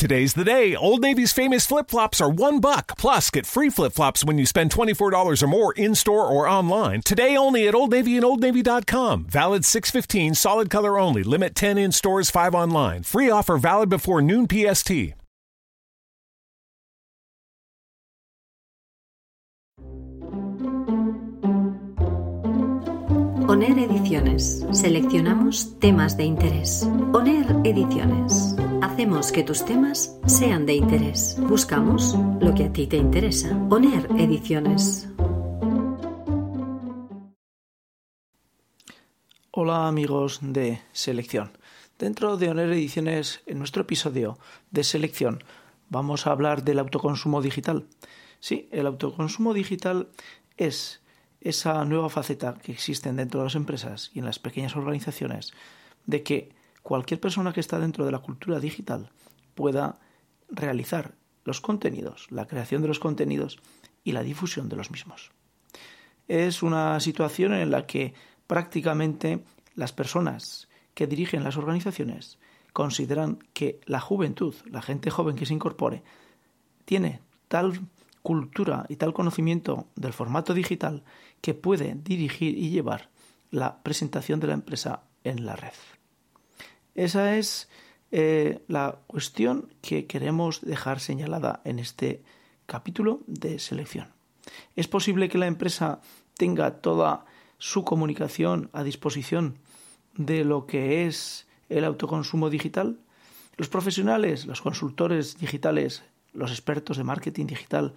Today's the day. Old Navy's famous flip flops are one buck. Plus, get free flip flops when you spend $24 or more in store or online. Today only at Old Navy and Old OldNavy.com. Valid 615, solid color only. Limit 10 in stores, 5 online. Free offer valid before noon PST. ONER Ediciones. Seleccionamos temas de interés. ONER Ediciones. Hacemos que tus temas sean de interés. Buscamos lo que a ti te interesa. ONER Ediciones. Hola amigos de Selección. Dentro de ONER Ediciones, en nuestro episodio de Selección, vamos a hablar del autoconsumo digital. Sí, el autoconsumo digital es esa nueva faceta que existe dentro de las empresas y en las pequeñas organizaciones de que cualquier persona que está dentro de la cultura digital pueda realizar los contenidos, la creación de los contenidos y la difusión de los mismos. Es una situación en la que prácticamente las personas que dirigen las organizaciones consideran que la juventud, la gente joven que se incorpore, tiene tal cultura y tal conocimiento del formato digital que puede dirigir y llevar la presentación de la empresa en la red. Esa es eh, la cuestión que queremos dejar señalada en este capítulo de selección. ¿Es posible que la empresa tenga toda su comunicación a disposición de lo que es el autoconsumo digital? Los profesionales, los consultores digitales, los expertos de marketing digital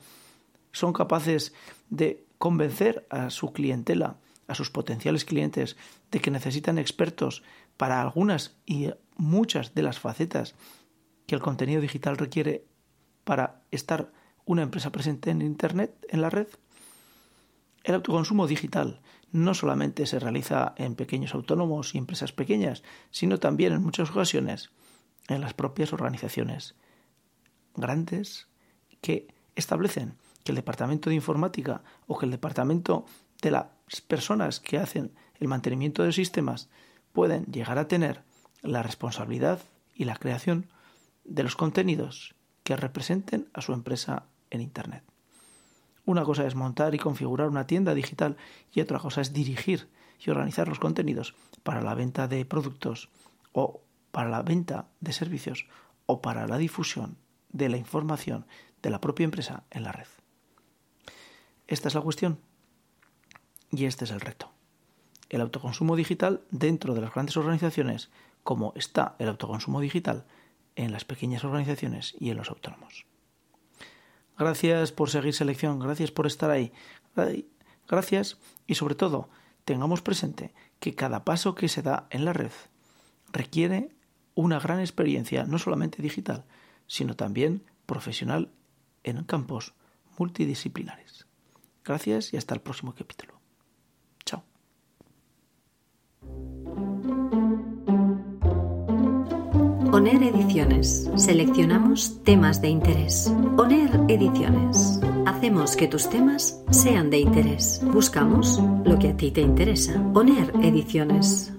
son capaces de convencer a su clientela, a sus potenciales clientes, de que necesitan expertos para algunas y muchas de las facetas que el contenido digital requiere para estar una empresa presente en Internet, en la red. El autoconsumo digital no solamente se realiza en pequeños autónomos y empresas pequeñas, sino también en muchas ocasiones en las propias organizaciones grandes que establecen que el departamento de informática o que el departamento de las personas que hacen el mantenimiento de sistemas pueden llegar a tener la responsabilidad y la creación de los contenidos que representen a su empresa en Internet. Una cosa es montar y configurar una tienda digital y otra cosa es dirigir y organizar los contenidos para la venta de productos o para la venta de servicios o para la difusión de la información de la propia empresa en la red. Esta es la cuestión y este es el reto. El autoconsumo digital dentro de las grandes organizaciones, como está el autoconsumo digital en las pequeñas organizaciones y en los autónomos. Gracias por seguir selección, gracias por estar ahí, gracias y sobre todo tengamos presente que cada paso que se da en la red requiere una gran experiencia, no solamente digital, sino también profesional en campos multidisciplinares. Gracias y hasta el próximo capítulo. ONER Ediciones. Seleccionamos temas de interés. ONER Ediciones. Hacemos que tus temas sean de interés. Buscamos lo que a ti te interesa. ONER Ediciones.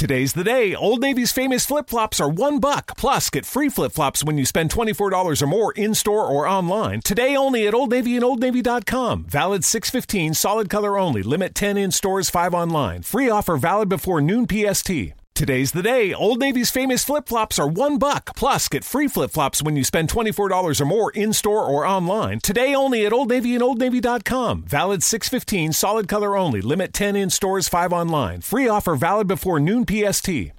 Today's the day. Old Navy's famous flip flops are one buck. Plus, get free flip flops when you spend $24 or more in store or online. Today only at Old Navy and OldNavy.com. Valid 615, solid color only. Limit 10 in stores, 5 online. Free offer valid before noon PST. Today's the day. Old Navy's famous flip flops are one buck. Plus, get free flip flops when you spend $24 or more in store or online. Today only at Old Navy and OldNavy.com. Valid 615, solid color only. Limit 10 in stores, 5 online. Free offer valid before noon PST.